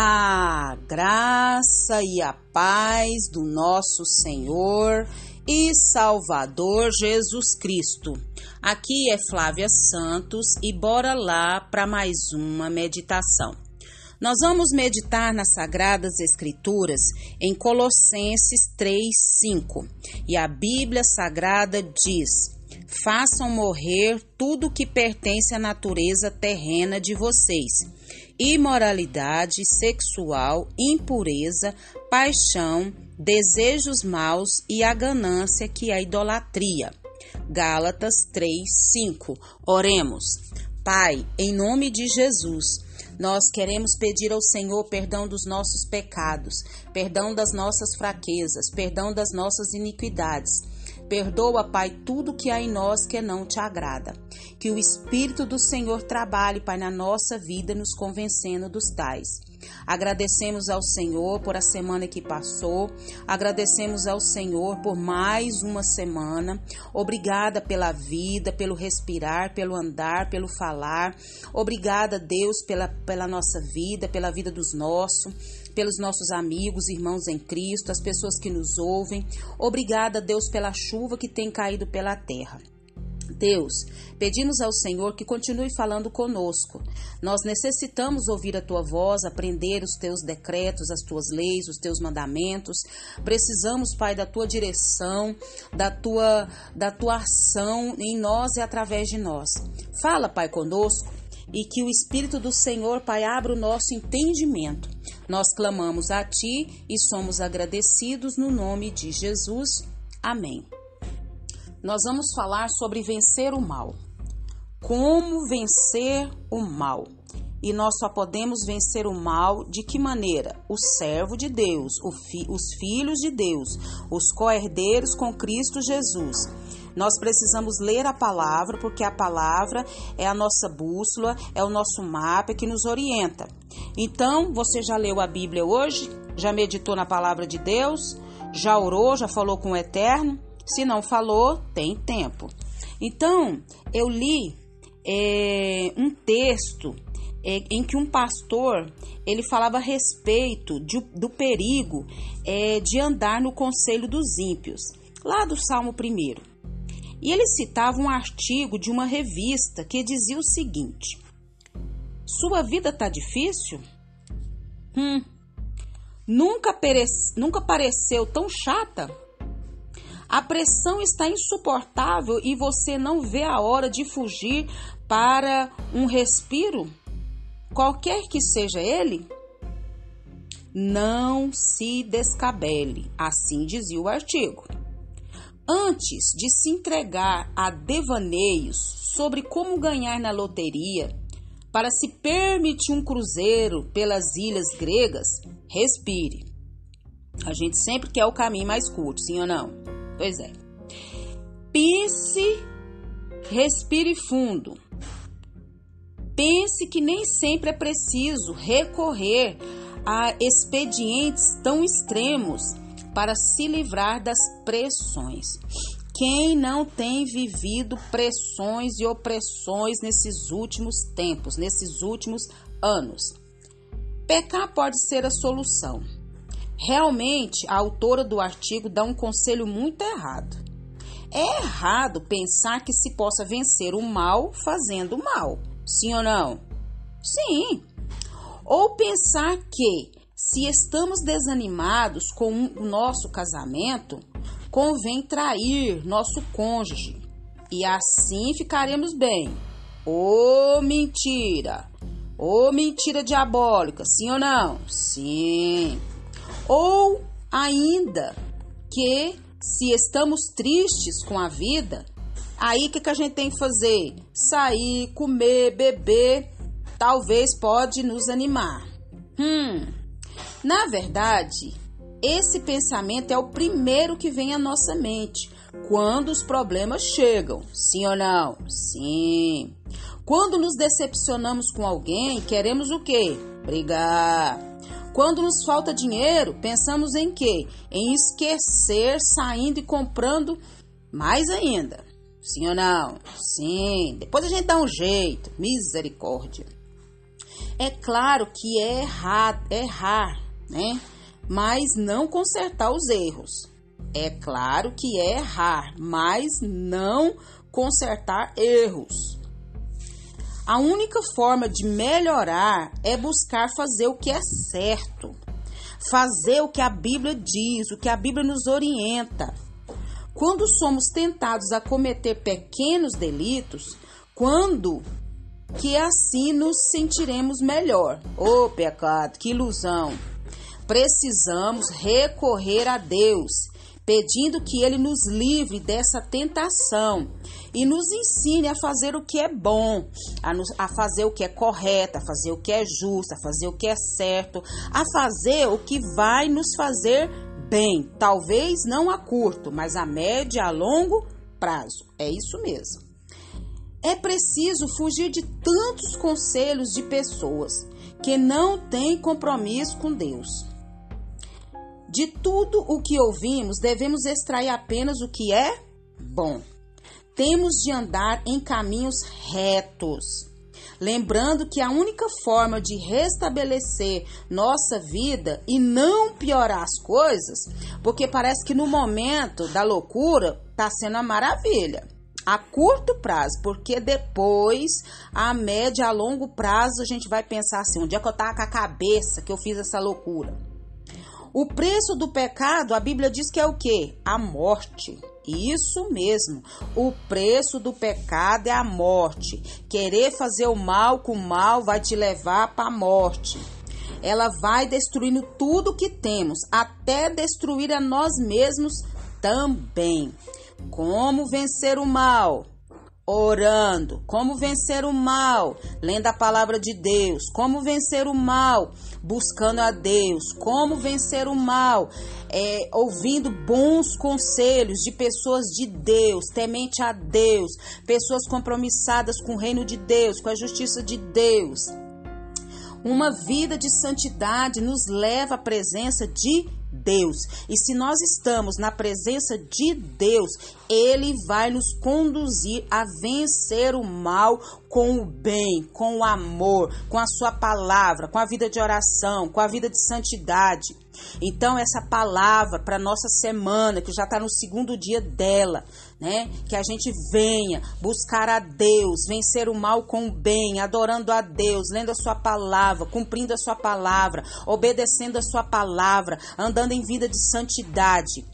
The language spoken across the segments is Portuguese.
A graça e a paz do nosso Senhor e Salvador Jesus Cristo. Aqui é Flávia Santos e bora lá para mais uma meditação. Nós vamos meditar nas Sagradas Escrituras em Colossenses 3:5. E a Bíblia Sagrada diz: Façam morrer tudo que pertence à natureza terrena de vocês imoralidade sexual, impureza, paixão, desejos maus e a ganância, que é a idolatria. Gálatas 3, 5. Oremos. Pai, em nome de Jesus, nós queremos pedir ao Senhor perdão dos nossos pecados, perdão das nossas fraquezas, perdão das nossas iniquidades Perdoa, Pai, tudo que há em nós que não te agrada. Que o Espírito do Senhor trabalhe, Pai, na nossa vida, nos convencendo dos tais. Agradecemos ao Senhor por a semana que passou, agradecemos ao Senhor por mais uma semana. Obrigada pela vida, pelo respirar, pelo andar, pelo falar. Obrigada, Deus, pela, pela nossa vida, pela vida dos nossos, pelos nossos amigos, irmãos em Cristo, as pessoas que nos ouvem. Obrigada, Deus, pela chuva que tem caído pela terra. Deus, pedimos ao Senhor que continue falando conosco. Nós necessitamos ouvir a tua voz, aprender os teus decretos, as tuas leis, os teus mandamentos. Precisamos, Pai, da tua direção, da tua da tua ação em nós e através de nós. Fala, Pai, conosco e que o Espírito do Senhor, Pai, abra o nosso entendimento. Nós clamamos a Ti e somos agradecidos no nome de Jesus. Amém nós vamos falar sobre vencer o mal. Como vencer o mal? E nós só podemos vencer o mal de que maneira? O servo de Deus, fi, os filhos de Deus, os co-herdeiros com Cristo Jesus. Nós precisamos ler a palavra, porque a palavra é a nossa bússola, é o nosso mapa que nos orienta. Então, você já leu a Bíblia hoje? Já meditou na palavra de Deus? Já orou? Já falou com o Eterno? Se não falou, tem tempo. Então, eu li é, um texto é, em que um pastor ele falava a respeito de, do perigo é, de andar no conselho dos ímpios, lá do Salmo 1. E ele citava um artigo de uma revista que dizia o seguinte: Sua vida tá difícil? Hum, nunca, nunca pareceu tão chata? A pressão está insuportável e você não vê a hora de fugir para um respiro, qualquer que seja ele? Não se descabele, assim dizia o artigo. Antes de se entregar a devaneios sobre como ganhar na loteria, para se permitir um cruzeiro pelas ilhas gregas, respire. A gente sempre quer o caminho mais curto, sim ou não? Pois é. Pense, respire fundo. Pense que nem sempre é preciso recorrer a expedientes tão extremos para se livrar das pressões. Quem não tem vivido pressões e opressões nesses últimos tempos, nesses últimos anos? Pecar pode ser a solução Realmente, a autora do artigo dá um conselho muito errado. É errado pensar que se possa vencer o mal fazendo mal. Sim ou não? Sim. Ou pensar que, se estamos desanimados com o nosso casamento, convém trair nosso cônjuge e assim ficaremos bem. Ô oh, mentira! Ô oh, mentira diabólica, sim ou não? Sim. Ou ainda que se estamos tristes com a vida, aí o que, que a gente tem que fazer? Sair, comer, beber, talvez pode nos animar. Hum, na verdade, esse pensamento é o primeiro que vem à nossa mente quando os problemas chegam. Sim ou não? Sim. Quando nos decepcionamos com alguém, queremos o quê? Brigar. Quando nos falta dinheiro, pensamos em quê? Em esquecer, saindo e comprando mais ainda. Sim ou não? Sim. Depois a gente dá um jeito. Misericórdia. É claro que é errar, errar, né? Mas não consertar os erros. É claro que é errar, mas não consertar erros. A única forma de melhorar é buscar fazer o que é certo, fazer o que a Bíblia diz, o que a Bíblia nos orienta. Quando somos tentados a cometer pequenos delitos, quando que assim nos sentiremos melhor? Ô oh, pecado, que ilusão! Precisamos recorrer a Deus pedindo que Ele nos livre dessa tentação e nos ensine a fazer o que é bom, a, nos, a fazer o que é correto, a fazer o que é justo, a fazer o que é certo, a fazer o que vai nos fazer bem, talvez não a curto, mas a médio a longo prazo. É isso mesmo. É preciso fugir de tantos conselhos de pessoas que não têm compromisso com Deus. De tudo o que ouvimos, devemos extrair apenas o que é bom. Temos de andar em caminhos retos. Lembrando que a única forma de restabelecer nossa vida e não piorar as coisas, porque parece que no momento da loucura está sendo a maravilha a curto prazo, porque depois, a média, a longo prazo, a gente vai pensar assim: onde é que eu tava com a cabeça que eu fiz essa loucura? O preço do pecado, a Bíblia diz que é o quê? A morte. Isso mesmo. O preço do pecado é a morte. Querer fazer o mal com o mal vai te levar para a morte. Ela vai destruindo tudo que temos, até destruir a nós mesmos também. Como vencer o mal? Orando. Como vencer o mal? Lendo a palavra de Deus. Como vencer o mal? Buscando a Deus. Como vencer o mal? É, ouvindo bons conselhos de pessoas de Deus, temente a Deus, pessoas compromissadas com o reino de Deus, com a justiça de Deus. Uma vida de santidade nos leva à presença de Deus. E se nós estamos na presença de Deus, Ele vai nos conduzir a vencer o mal com o bem, com o amor, com a Sua palavra, com a vida de oração, com a vida de santidade. Então, essa palavra para nossa semana, que já está no segundo dia dela, né? Que a gente venha buscar a Deus, vencer o mal com o bem, adorando a Deus, lendo a Sua palavra, cumprindo a Sua palavra, obedecendo a Sua palavra, andando em vida de santidade.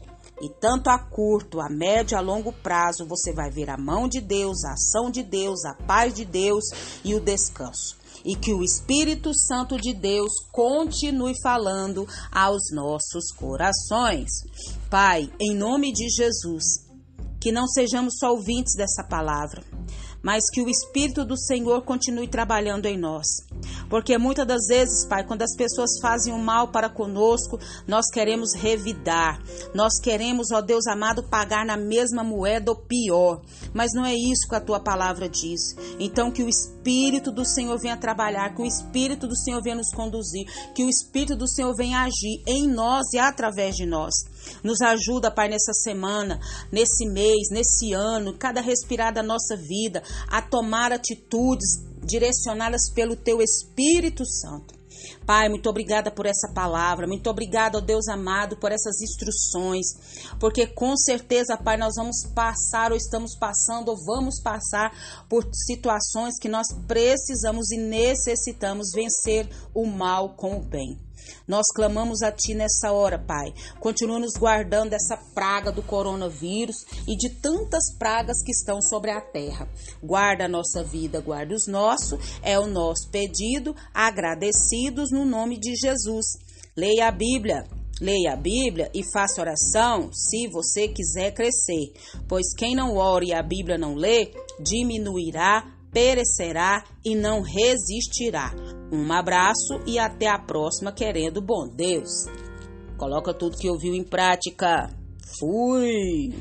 E tanto a curto, a médio, a longo prazo, você vai ver a mão de Deus, a ação de Deus, a paz de Deus e o descanso e que o Espírito Santo de Deus continue falando aos nossos corações. Pai, em nome de Jesus, que não sejamos só ouvintes dessa palavra, mas que o Espírito do Senhor continue trabalhando em nós. Porque muitas das vezes, Pai, quando as pessoas fazem o mal para conosco, nós queremos revidar. Nós queremos, ó Deus amado, pagar na mesma moeda ou pior. Mas não é isso que a tua palavra diz. Então, que o Espírito do Senhor venha trabalhar, que o Espírito do Senhor venha nos conduzir, que o Espírito do Senhor venha agir em nós e através de nós. Nos ajuda, Pai, nessa semana, nesse mês, nesse ano, cada respirar da nossa vida, a tomar atitudes direcionadas pelo Teu Espírito Santo. Pai, muito obrigada por essa palavra, muito obrigada, ó Deus amado, por essas instruções, porque com certeza, Pai, nós vamos passar ou estamos passando ou vamos passar por situações que nós precisamos e necessitamos vencer o mal com o bem. Nós clamamos a Ti nessa hora, Pai. Continua nos guardando dessa praga do coronavírus e de tantas pragas que estão sobre a terra. Guarda a nossa vida, guarda os nossos, é o nosso pedido, agradecidos no nome de Jesus. Leia a Bíblia. Leia a Bíblia e faça oração se você quiser crescer, pois quem não ora e a Bíblia não lê, diminuirá perecerá e não resistirá. Um abraço e até a próxima, querendo bom Deus. Coloca tudo que ouviu em prática. Fui!